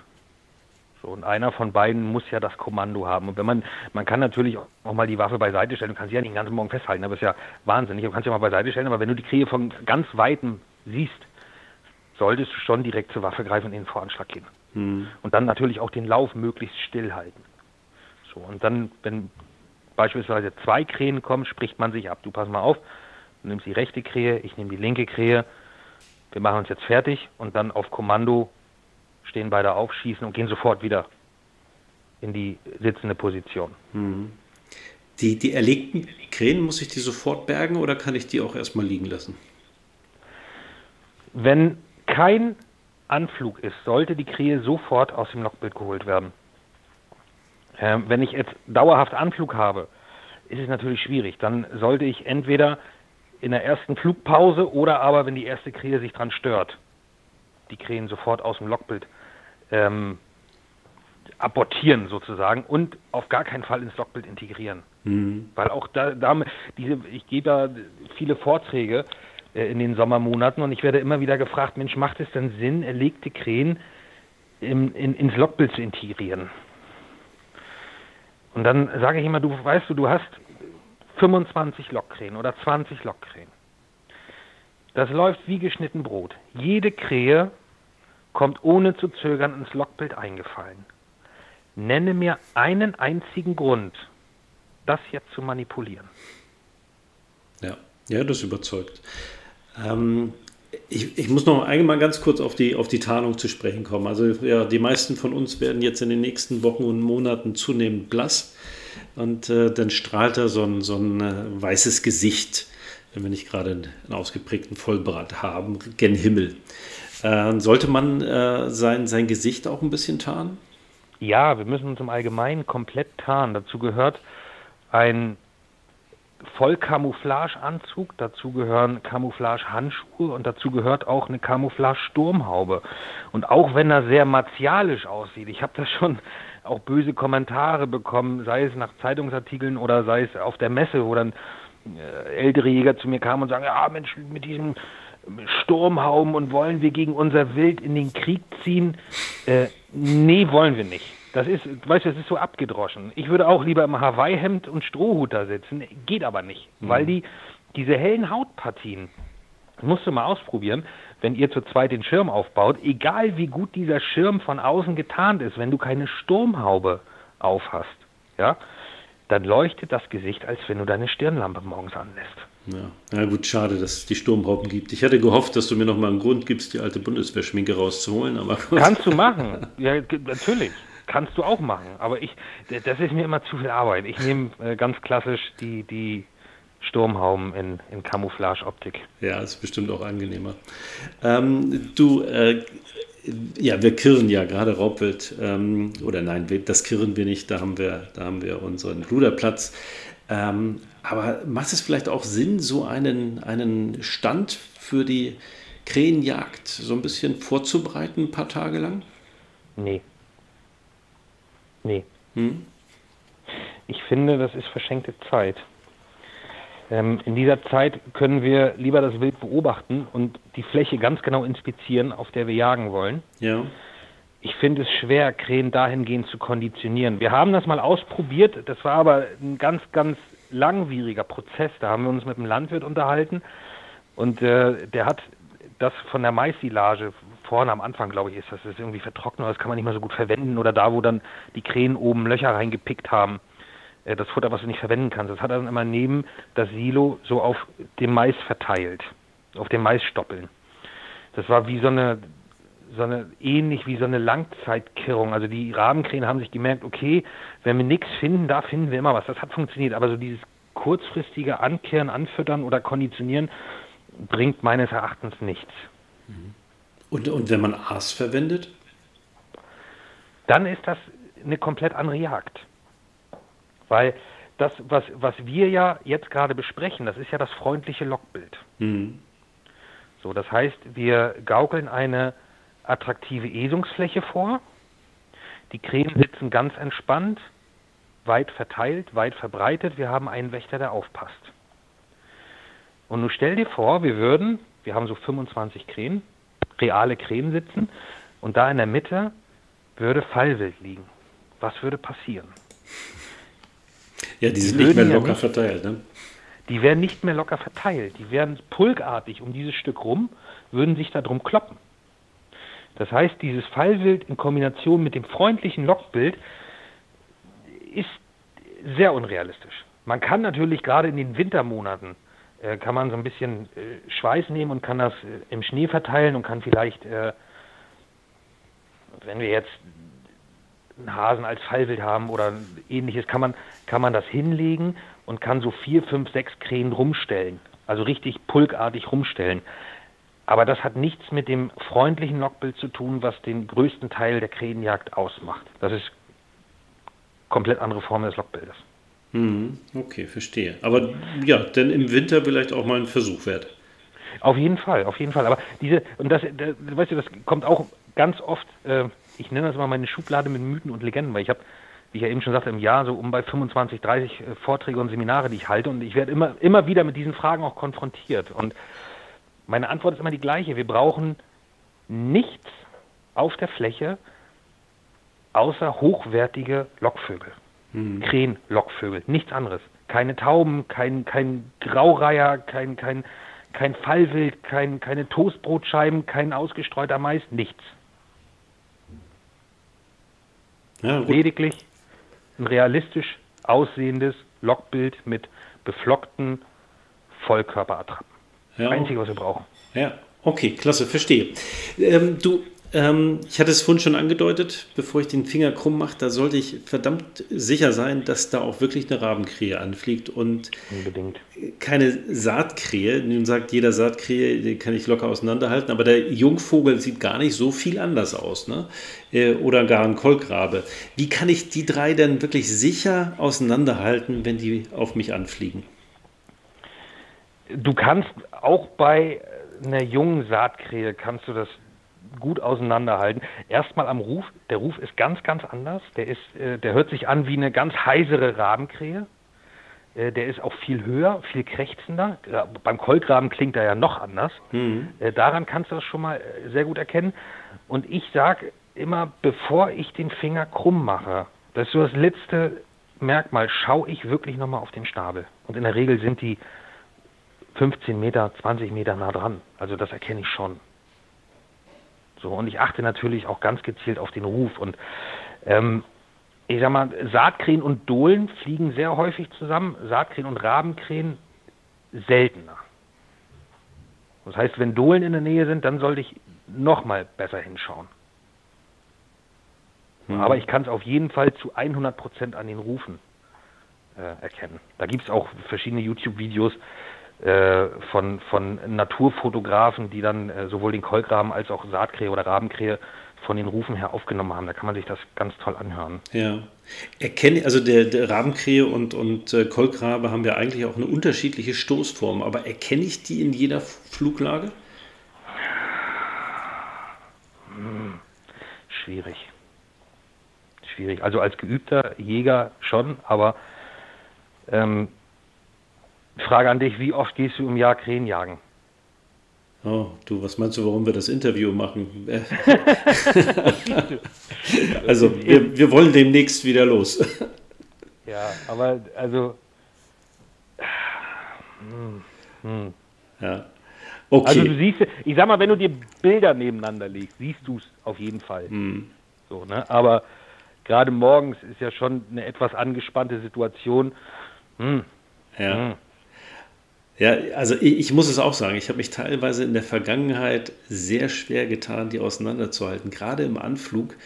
So, und einer von beiden muss ja das Kommando haben. Und wenn man, man kann natürlich auch mal die Waffe beiseite stellen, du kannst sie ja nicht den ganzen Morgen festhalten, aber ist ja wahnsinnig. Du kannst sie ja mal beiseite stellen, aber wenn du die Krähe von ganz Weitem siehst, solltest du schon direkt zur Waffe greifen und in den Voranschlag gehen. Hm. Und dann natürlich auch den Lauf möglichst still halten. So, und dann, wenn beispielsweise zwei Krähen kommen, spricht man sich ab. Du pass mal auf, du nimmst die rechte Krähe, ich nehme die linke Krähe, wir machen uns jetzt fertig und dann auf Kommando stehen beide auf, schießen und gehen sofort wieder in die sitzende Position. Mhm. Die, die erlegten Krähen, muss ich die sofort bergen oder kann ich die auch erstmal liegen lassen? Wenn kein Anflug ist, sollte die Krähe sofort aus dem Lockbild geholt werden. Ähm, wenn ich jetzt dauerhaft Anflug habe, ist es natürlich schwierig. Dann sollte ich entweder in der ersten Flugpause oder aber, wenn die erste Krähe sich dran stört, die Krähen sofort aus dem Lockbild ähm, abortieren sozusagen und auf gar keinen Fall ins Logbild integrieren. Mhm. Weil auch da, damit, diese, ich gebe da viele Vorträge äh, in den Sommermonaten und ich werde immer wieder gefragt, Mensch, macht es denn Sinn, erlegte Krähen im, in, ins Logbild zu integrieren? Und dann sage ich immer, du weißt du, du hast 25 Lockkrähen oder 20 Lockkrähen. Das läuft wie geschnitten Brot. Jede Krähe kommt ohne zu zögern ins Logbild eingefallen. Nenne mir einen einzigen Grund, das jetzt zu manipulieren. Ja, ja, das überzeugt. Ähm, ich, ich, muss noch allgemein ganz kurz auf die, auf die Tarnung zu sprechen kommen. Also ja, die meisten von uns werden jetzt in den nächsten Wochen und Monaten zunehmend blass und äh, dann strahlt da so ein, so ein äh, weißes Gesicht, wenn wir nicht gerade einen ausgeprägten Vollbrat haben, gen Himmel. Äh, sollte man äh, sein, sein Gesicht auch ein bisschen tarnen? Ja, wir müssen uns im Allgemeinen komplett tarnen. Dazu gehört ein Vollcamouflage-Anzug, dazu gehören Camouflage-Handschuhe und dazu gehört auch eine Camouflage-Sturmhaube. Und auch wenn er sehr martialisch aussieht, ich habe da schon auch böse Kommentare bekommen, sei es nach Zeitungsartikeln oder sei es auf der Messe, wo dann äh, ältere Jäger zu mir kamen und sagen, ja Mensch, mit diesem Sturmhauben und wollen wir gegen unser Wild in den Krieg ziehen? Äh, nee, wollen wir nicht. Das ist, weißt du, das ist so abgedroschen. Ich würde auch lieber im Hawaii-Hemd und Strohhut da sitzen, geht aber nicht, mhm. weil die, diese hellen Hautpartien, musst du mal ausprobieren, wenn ihr zu zweit den Schirm aufbaut, egal wie gut dieser Schirm von außen getarnt ist, wenn du keine Sturmhaube aufhast, ja, dann leuchtet das Gesicht, als wenn du deine Stirnlampe morgens anlässt. Ja. ja, gut, schade, dass es die Sturmhauben gibt. Ich hatte gehofft, dass du mir noch mal einen Grund gibst, die alte Bundeswehrschminke rauszuholen. Aber Kannst du machen. Ja, natürlich. Kannst du auch machen. Aber ich, das ist mir immer zu viel Arbeit. Ich nehme äh, ganz klassisch die, die Sturmhauben in, in Camouflage-Optik. Ja, ist bestimmt auch angenehmer. Ähm, du, äh, ja, wir kirren ja gerade Raubwild. Ähm, oder nein, das kirren wir nicht. Da haben wir, da haben wir unseren Ruderplatz. Ähm, aber macht es vielleicht auch Sinn, so einen, einen Stand für die Krähenjagd so ein bisschen vorzubereiten, ein paar Tage lang? Nee. Nee. Hm? Ich finde, das ist verschenkte Zeit. Ähm, in dieser Zeit können wir lieber das Wild beobachten und die Fläche ganz genau inspizieren, auf der wir jagen wollen. Ja. Ich finde es schwer, Krähen dahingehend zu konditionieren. Wir haben das mal ausprobiert, das war aber ein ganz, ganz langwieriger Prozess. Da haben wir uns mit einem Landwirt unterhalten und äh, der hat das von der Maissilage vorne am Anfang, glaube ich, ist das, ist irgendwie vertrocknet, das kann man nicht mehr so gut verwenden oder da, wo dann die Krähen oben Löcher reingepickt haben, äh, das Futter, was du nicht verwenden kannst. Das hat er dann immer neben das Silo so auf dem Mais verteilt, auf dem Maisstoppeln. Das war wie so eine so eine ähnlich wie so eine Langzeitkirrung. Also die Rabenkrähen haben sich gemerkt, okay, wenn wir nichts finden, da finden wir immer was. Das hat funktioniert, aber so dieses kurzfristige Ankehren, Anfüttern oder Konditionieren bringt meines Erachtens nichts. Und, und wenn man Aas verwendet? Dann ist das eine komplett andere Jagd. Weil das, was, was wir ja jetzt gerade besprechen, das ist ja das freundliche Lockbild. Mhm. So, das heißt, wir gaukeln eine attraktive Esungsfläche vor. Die Krähen sitzen ganz entspannt, weit verteilt, weit verbreitet. Wir haben einen Wächter, der aufpasst. Und nun stell dir vor, wir würden, wir haben so 25 Krähen, reale Krähen sitzen und da in der Mitte würde Fallwild liegen. Was würde passieren? Ja, die sind die nicht mehr locker ja nicht, verteilt, ne? Die werden nicht mehr locker verteilt. Die werden pulkartig um dieses Stück rum, würden sich da drum kloppen. Das heißt, dieses Fallwild in Kombination mit dem freundlichen Lockbild ist sehr unrealistisch. Man kann natürlich gerade in den Wintermonaten äh, kann man so ein bisschen äh, Schweiß nehmen und kann das äh, im Schnee verteilen und kann vielleicht, wenn wir jetzt einen Hasen als Fallwild haben oder ähnliches, kann man, kann man das hinlegen und kann so vier, fünf, sechs Krähen rumstellen. Also richtig pulkartig rumstellen. Aber das hat nichts mit dem freundlichen Lockbild zu tun, was den größten Teil der Krähenjagd ausmacht. Das ist komplett andere Form des Lockbildes. Mhm, okay, verstehe. Aber ja, denn im Winter vielleicht auch mal ein Versuch wert. Auf jeden Fall, auf jeden Fall. Aber diese, und das, das weißt du, das kommt auch ganz oft, äh, ich nenne das immer meine Schublade mit Mythen und Legenden, weil ich habe, wie ich ja eben schon sagte, im Jahr so um bei 25, 30 äh, Vorträge und Seminare, die ich halte und ich werde immer, immer wieder mit diesen Fragen auch konfrontiert. Und meine Antwort ist immer die gleiche. Wir brauchen nichts auf der Fläche außer hochwertige Lockvögel. Mhm. Krähen-Lockvögel, nichts anderes. Keine Tauben, kein, kein Graureiher, kein, kein, kein Fallwild, kein, keine Toastbrotscheiben, kein ausgestreuter Mais, nichts. Ja, Lediglich ein realistisch aussehendes Lockbild mit beflockten Vollkörperattrappen. Ja, Einzige, was wir brauchen. Ja, okay, klasse, verstehe. Ähm, du, ähm, ich hatte es vorhin schon angedeutet, bevor ich den Finger krumm mache, da sollte ich verdammt sicher sein, dass da auch wirklich eine Rabenkrähe anfliegt und Unbedingt. keine Saatkrähe. Nun sagt jeder Saatkrähe, die kann ich locker auseinanderhalten, aber der Jungvogel sieht gar nicht so viel anders aus. Ne? Äh, oder gar ein Kolkrabe. Wie kann ich die drei denn wirklich sicher auseinanderhalten, wenn die auf mich anfliegen? Du kannst auch bei einer jungen Saatkrähe kannst du das gut auseinanderhalten. Erstmal am Ruf. Der Ruf ist ganz, ganz anders. Der, ist, äh, der hört sich an wie eine ganz heisere Rabenkrähe. Äh, der ist auch viel höher, viel krächzender. Ja, beim Kolkraben klingt er ja noch anders. Mhm. Äh, daran kannst du das schon mal äh, sehr gut erkennen. Und ich sage immer, bevor ich den Finger krumm mache, das ist so das letzte Merkmal, schaue ich wirklich nochmal auf den Schnabel. Und in der Regel sind die 15 Meter, 20 Meter nah dran. Also das erkenne ich schon. So, und ich achte natürlich auch ganz gezielt auf den Ruf. Und ähm, ich sag mal, Saatkrähen und Dohlen fliegen sehr häufig zusammen, Saatkrähen und Rabenkrähen seltener. Das heißt, wenn Dohlen in der Nähe sind, dann sollte ich noch mal besser hinschauen. Mhm. Aber ich kann es auf jeden Fall zu 100 Prozent an den Rufen äh, erkennen. Da gibt es auch verschiedene YouTube-Videos, von, von Naturfotografen, die dann äh, sowohl den Kolkraben als auch Saatkrähe oder Rabenkrähe von den Rufen her aufgenommen haben. Da kann man sich das ganz toll anhören. Ja. Erkenne, also der, der Rabenkrähe und, und äh, Kolkrabe haben ja eigentlich auch eine unterschiedliche Stoßform, aber erkenne ich die in jeder Fluglage? Hm, schwierig. Schwierig. Also als geübter Jäger schon, aber ähm, Frage an dich, wie oft gehst du im Jahr Krähen jagen? Oh, du, was meinst du, warum wir das Interview machen? also, wir, wir wollen demnächst wieder los. ja, aber also. Hm, hm. Ja. Okay. Also du siehst, ich sag mal, wenn du dir Bilder nebeneinander legst, siehst du es auf jeden Fall. Hm. So, ne? Aber gerade morgens ist ja schon eine etwas angespannte Situation. Hm. Ja. Hm. Ja, also ich, ich, muss es auch sagen, ich habe mich teilweise in der Vergangenheit sehr schwer getan, die auseinanderzuhalten. Gerade im Anflug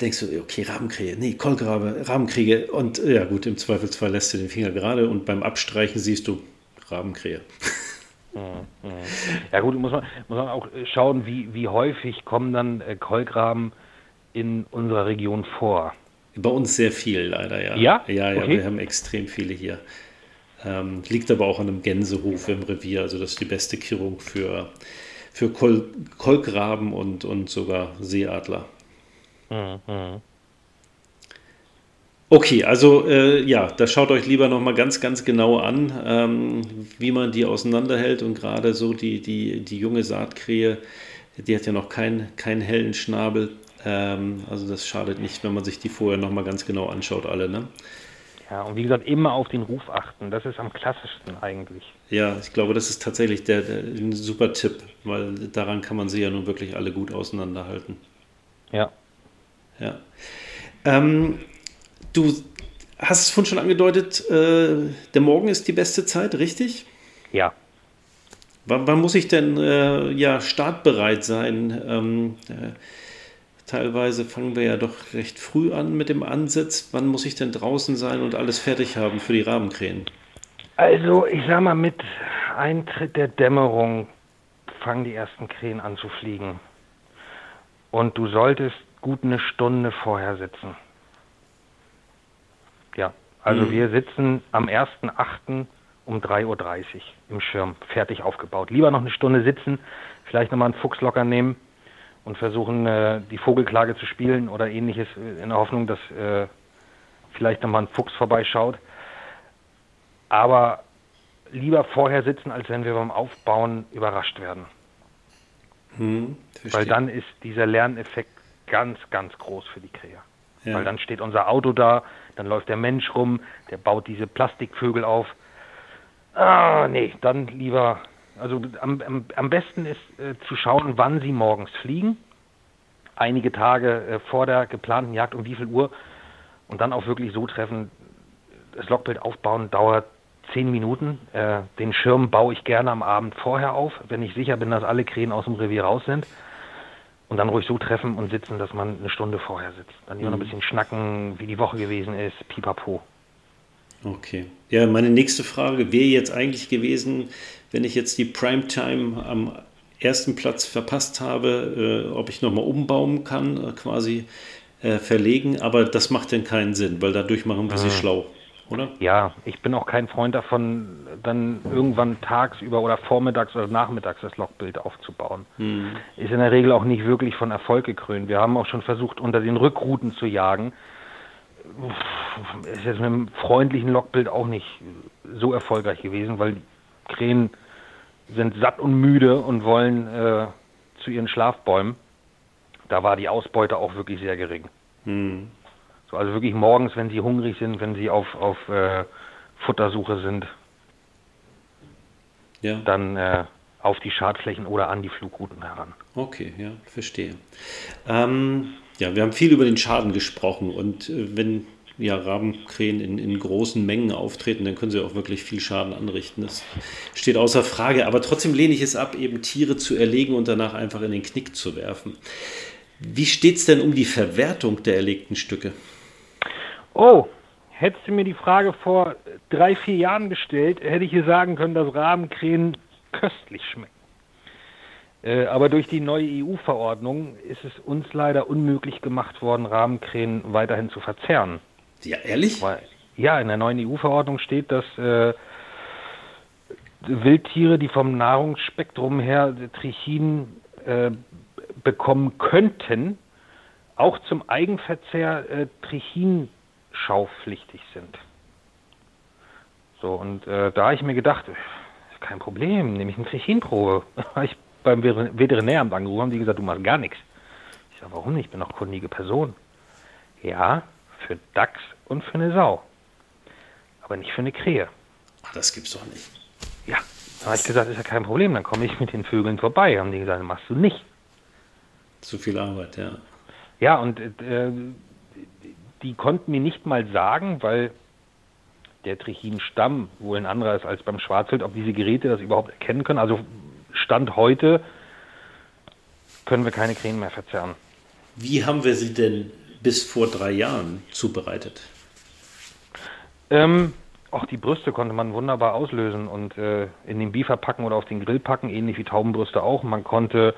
denkst du, okay, Rabenkrähe, nee, Kolkrabe, Rabenkriege und ja gut, im Zweifelsfall lässt du den Finger gerade und beim Abstreichen siehst du Rabenkrähe. Ja gut, muss man, muss man auch schauen, wie, wie häufig kommen dann äh, Kolkraben in unserer Region vor. Bei uns sehr viel leider, ja. Ja? Ja, ja, okay. wir haben extrem viele hier. Ähm, liegt aber auch an einem Gänsehof im Revier. Also das ist die beste Kirrung für, für Kol Kolkraben und, und sogar Seeadler. Mhm. Okay, also äh, ja, da schaut euch lieber nochmal ganz, ganz genau an, ähm, wie man die auseinanderhält und gerade so die, die, die junge Saatkrähe, die hat ja noch keinen kein hellen Schnabel. Ähm, also das schadet nicht, wenn man sich die vorher nochmal ganz genau anschaut, alle. Ne? Ja, und wie gesagt, immer auf den Ruf achten. Das ist am klassischsten eigentlich. Ja, ich glaube, das ist tatsächlich der, der, ein super Tipp, weil daran kann man sie ja nun wirklich alle gut auseinanderhalten. Ja. Ja. Ähm, du hast es vorhin schon angedeutet, äh, der Morgen ist die beste Zeit, richtig? Ja. Wann, wann muss ich denn äh, ja, startbereit sein? Ähm, äh, teilweise fangen wir ja doch recht früh an mit dem Ansitz. Wann muss ich denn draußen sein und alles fertig haben für die Rabenkrähen? Also, ich sag mal, mit Eintritt der Dämmerung fangen die ersten Krähen an zu fliegen. Und du solltest gut eine Stunde vorher sitzen. Ja, also mhm. wir sitzen am 1.8. um 3.30 Uhr im Schirm, fertig aufgebaut. Lieber noch eine Stunde sitzen, vielleicht nochmal einen Fuchs locker nehmen und versuchen, äh, die Vogelklage zu spielen oder ähnliches, äh, in der Hoffnung, dass äh, vielleicht nochmal ein Fuchs vorbeischaut. Aber lieber vorher sitzen, als wenn wir beim Aufbauen überrascht werden. Hm, Weil dann ist dieser Lerneffekt ganz, ganz groß für die Krähe. Ja. Weil dann steht unser Auto da, dann läuft der Mensch rum, der baut diese Plastikvögel auf. Ah, nee, dann lieber, also am, am, am besten ist äh, zu schauen, wann sie morgens fliegen. Einige Tage äh, vor der geplanten Jagd um wie viel Uhr und dann auch wirklich so treffen. Das Lockbild aufbauen dauert zehn Minuten. Äh, den Schirm baue ich gerne am Abend vorher auf, wenn ich sicher bin, dass alle Krähen aus dem Revier raus sind und dann ruhig so treffen und sitzen, dass man eine Stunde vorher sitzt. Dann mhm. noch ein bisschen schnacken, wie die Woche gewesen ist, pipapo. Okay. Ja, meine nächste Frage wäre jetzt eigentlich gewesen, wenn ich jetzt die Primetime am ersten Platz verpasst habe, äh, ob ich nochmal umbauen kann, äh, quasi äh, verlegen, aber das macht denn keinen Sinn, weil dadurch machen wir sie mhm. schlau oder? Ja, ich bin auch kein Freund davon, dann irgendwann tagsüber oder vormittags oder nachmittags das Logbild aufzubauen. Hm. Ist in der Regel auch nicht wirklich von Erfolg gekrönt. Wir haben auch schon versucht, unter den Rückrouten zu jagen. Ist jetzt mit einem freundlichen Logbild auch nicht so erfolgreich gewesen, weil Krähen sind satt und müde und wollen äh, zu ihren Schlafbäumen. Da war die Ausbeute auch wirklich sehr gering. Hm. So, also wirklich morgens, wenn sie hungrig sind, wenn sie auf, auf äh, Futtersuche sind, ja. dann äh, auf die Schadflächen oder an die Flugrouten heran. Okay, ja, verstehe. Ähm, ja, wir haben viel über den Schaden gesprochen und äh, wenn ja, Rabenkrähen in, in großen Mengen auftreten, dann können sie auch wirklich viel Schaden anrichten. Das steht außer Frage. Aber trotzdem lehne ich es ab, eben Tiere zu erlegen und danach einfach in den Knick zu werfen. Wie steht es denn um die Verwertung der erlegten Stücke? Oh, hättest du mir die Frage vor drei, vier Jahren gestellt, hätte ich dir sagen können, dass Rabenkrähen köstlich schmecken. Äh, aber durch die neue EU-Verordnung ist es uns leider unmöglich gemacht worden, Rabenkrähen weiterhin zu verzehren. Ja, ehrlich? Weil, ja, in der neuen EU-Verordnung steht, dass äh, Wildtiere, die vom Nahrungsspektrum her Trichin äh, bekommen könnten, auch zum Eigenverzehr äh, Trichin schaupflichtig sind. So, und äh, da habe ich mir gedacht, kein Problem, nehme ich eine Trichinprobe. ich beim Veterinäramt angerufen, haben die gesagt, du machst gar nichts. Ich sage, warum nicht? Ich bin doch kundige Person. Ja, für Dachs und für eine Sau. Aber nicht für eine Krähe. Ach, das gibt's doch nicht. Ja, da habe ich gesagt, ist ja kein Problem, dann komme ich mit den Vögeln vorbei. Haben die gesagt, machst du nicht. Zu viel Arbeit, ja. Ja, und äh, die konnten mir nicht mal sagen, weil der Trichin-Stamm wohl ein anderer ist als beim Schwarzwild, ob diese Geräte das überhaupt erkennen können. Also Stand heute können wir keine Krähen mehr verzerren. Wie haben wir sie denn bis vor drei Jahren zubereitet? Ähm, auch die Brüste konnte man wunderbar auslösen und äh, in den Biefer packen oder auf den Grill packen, ähnlich wie Taubenbrüste auch. Man konnte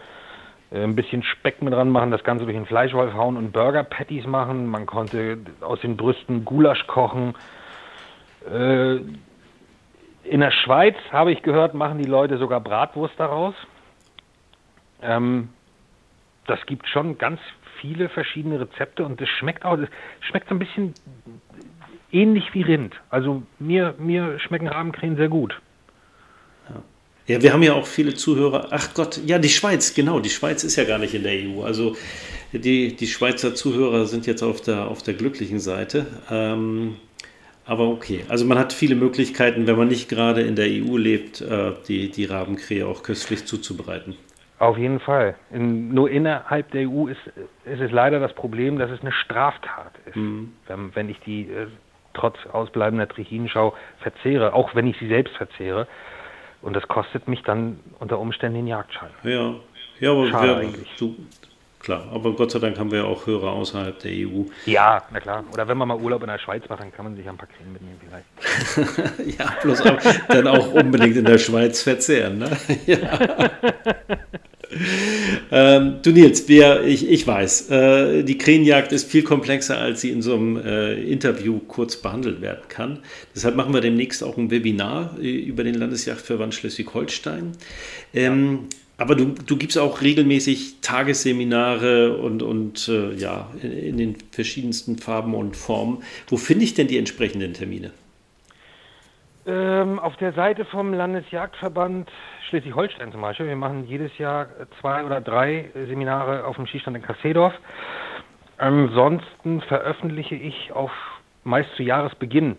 äh, ein bisschen Speck mit dran machen, das Ganze durch den Fleischwolf hauen und Burger Patties machen. Man konnte aus den Brüsten Gulasch kochen. Äh, in der Schweiz, habe ich gehört, machen die Leute sogar Bratwurst daraus. Ähm, das gibt schon ganz viele verschiedene Rezepte und es schmeckt auch, es schmeckt so ein bisschen ähnlich wie Rind. Also mir, mir schmecken Rabenkrähen sehr gut. Ja, wir haben ja auch viele Zuhörer. Ach Gott, ja, die Schweiz, genau. Die Schweiz ist ja gar nicht in der EU. Also die, die Schweizer Zuhörer sind jetzt auf der, auf der glücklichen Seite. Ähm, aber okay, also man hat viele Möglichkeiten, wenn man nicht gerade in der EU lebt, äh, die, die Rabenkrähe auch köstlich zuzubereiten. Auf jeden Fall. In, nur innerhalb der EU ist, ist es leider das Problem, dass es eine Straftat ist. Mhm. Wenn, wenn, ich die äh, trotz ausbleibender Trichinschau verzehre, auch wenn ich sie selbst verzehre. Und das kostet mich dann unter Umständen den Jagdschein. Ja, ja aber Schade wir, eigentlich. Du, klar, aber Gott sei Dank haben wir auch Hörer außerhalb der EU. Ja, na klar. Oder wenn man mal Urlaub in der Schweiz macht, dann kann man sich ein paar Krähen mitnehmen vielleicht. ja, bloß auch, dann auch unbedingt in der Schweiz verzehren. Ne? ja. ähm, du Nils, wir, ich, ich weiß, äh, die Krähenjagd ist viel komplexer, als sie in so einem äh, Interview kurz behandelt werden kann. Deshalb machen wir demnächst auch ein Webinar äh, über den Landesjagdverband Schleswig-Holstein. Ähm. Aber du, du gibst auch regelmäßig Tagesseminare und, und äh, ja, in, in den verschiedensten Farben und Formen. Wo finde ich denn die entsprechenden Termine? Ähm, auf der Seite vom Landesjagdverband Schleswig-Holstein zum Beispiel. Wir machen jedes Jahr zwei oder drei Seminare auf dem Skistand in Kassedorf. Ansonsten veröffentliche ich auf meist zu Jahresbeginn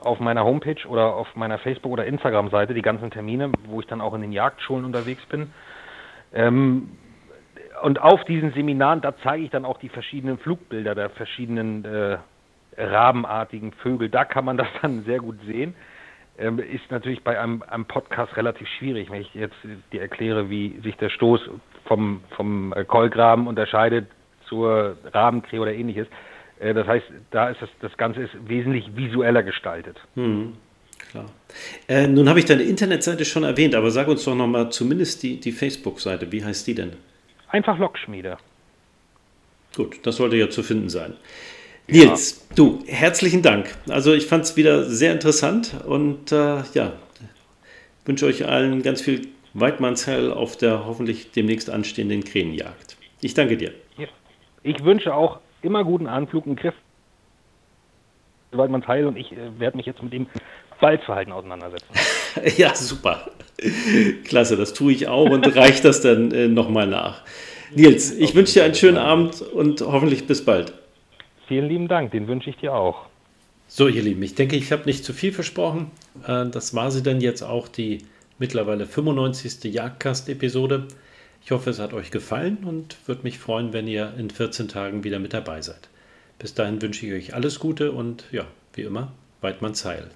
auf meiner Homepage oder auf meiner Facebook- oder Instagram-Seite die ganzen Termine, wo ich dann auch in den Jagdschulen unterwegs bin. Ähm, und auf diesen Seminaren, da zeige ich dann auch die verschiedenen Flugbilder der verschiedenen äh, rabenartigen Vögel. Da kann man das dann sehr gut sehen. Ähm, ist natürlich bei einem, einem, Podcast relativ schwierig, wenn ich jetzt dir erkläre, wie sich der Stoß vom, vom äh, Kolgraben unterscheidet zur Rabenkrähe oder ähnliches. Äh, das heißt, da ist das, das Ganze ist wesentlich visueller gestaltet. Hm, klar. Äh, nun habe ich deine Internetseite schon erwähnt, aber sag uns doch nochmal zumindest die, die Facebook-Seite. Wie heißt die denn? Einfach Lockschmiede. Gut, das sollte ja zu finden sein. Nils, ja. du, herzlichen Dank. Also ich fand es wieder sehr interessant und äh, ja, wünsche euch allen ganz viel Weidmannsheil auf der hoffentlich demnächst anstehenden Krähenjagd. Ich danke dir. Ja. Ich wünsche auch immer guten Anflug und Griff. Weidmannsheil und ich äh, werde mich jetzt mit dem Balzverhalten auseinandersetzen. ja, super. Klasse, das tue ich auch und reiche das dann äh, nochmal nach. Nils, ich wünsche dir einen schönen Abend und hoffentlich bis bald. Vielen lieben Dank, den wünsche ich dir auch. So, ihr Lieben, ich denke, ich habe nicht zu viel versprochen. Äh, das war sie dann jetzt auch, die mittlerweile 95. Jagdcast-Episode. Ich hoffe, es hat euch gefallen und würde mich freuen, wenn ihr in 14 Tagen wieder mit dabei seid. Bis dahin wünsche ich euch alles Gute und ja, wie immer, Weidmanns Heil.